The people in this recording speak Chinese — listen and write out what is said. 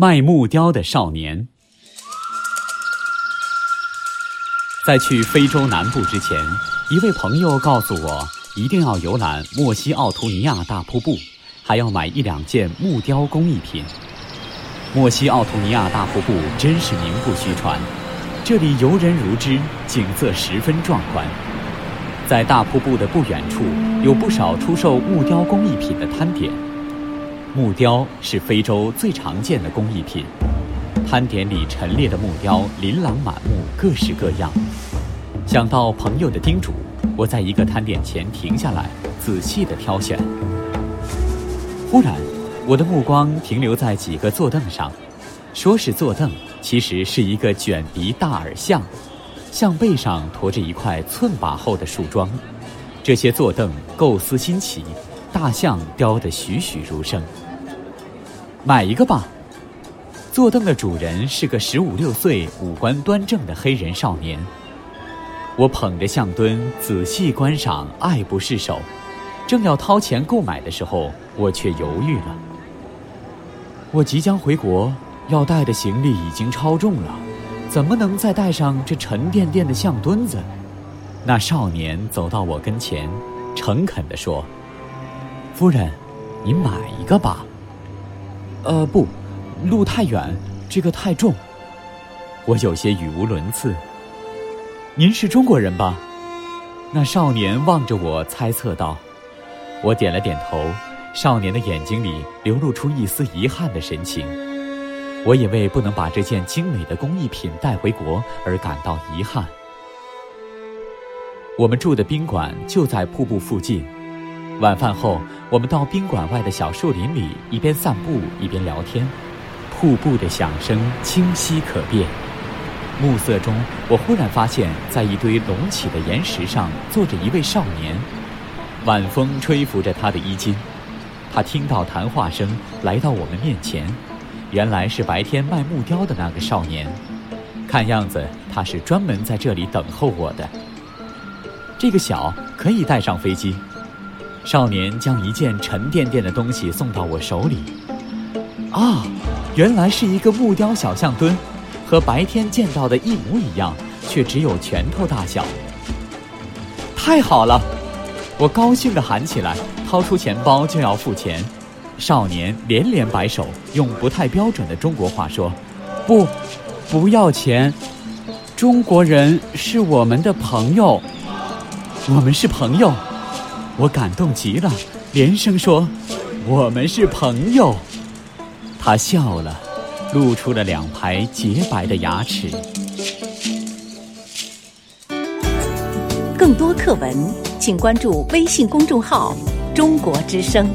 卖木雕的少年。在去非洲南部之前，一位朋友告诉我，一定要游览莫西奥图尼亚大瀑布，还要买一两件木雕工艺品。莫西奥图尼亚大瀑布真是名不虚传，这里游人如织，景色十分壮观。在大瀑布的不远处，有不少出售木雕工艺品的摊点。木雕是非洲最常见的工艺品，摊点里陈列的木雕琳琅满目，各式各样。想到朋友的叮嘱，我在一个摊点前停下来，仔细地挑选。忽然，我的目光停留在几个坐凳上，说是坐凳，其实是一个卷鼻大耳象，象背上驮着一块寸把厚的树桩。这些坐凳构思新奇，大象雕得栩栩如生。买一个吧。坐凳的主人是个十五六岁、五官端正的黑人少年。我捧着象墩仔细观赏，爱不释手。正要掏钱购买的时候，我却犹豫了。我即将回国，要带的行李已经超重了，怎么能再带上这沉甸甸的象墩子？那少年走到我跟前，诚恳地说：“夫人，你买一个吧。”“呃，不，路太远，这个太重。”我有些语无伦次。“您是中国人吧？”那少年望着我，猜测道。我点了点头，少年的眼睛里流露出一丝遗憾的神情。我也为不能把这件精美的工艺品带回国而感到遗憾。我们住的宾馆就在瀑布附近。晚饭后，我们到宾馆外的小树林里，一边散步一边聊天。瀑布的响声清晰可辨。暮色中，我忽然发现，在一堆隆起的岩石上坐着一位少年。晚风吹拂着他的衣襟，他听到谈话声，来到我们面前。原来是白天卖木雕的那个少年，看样子他是专门在这里等候我的。这个小可以带上飞机。少年将一件沉甸甸的东西送到我手里。啊，原来是一个木雕小象墩，和白天见到的一模一样，却只有拳头大小。太好了！我高兴地喊起来，掏出钱包就要付钱。少年连连摆手，用不太标准的中国话说：“不，不要钱。中国人是我们的朋友，我们是朋友。”我感动极了，连声说：“我们是朋友。”他笑了，露出了两排洁白的牙齿。更多课文。请关注微信公众号“中国之声”。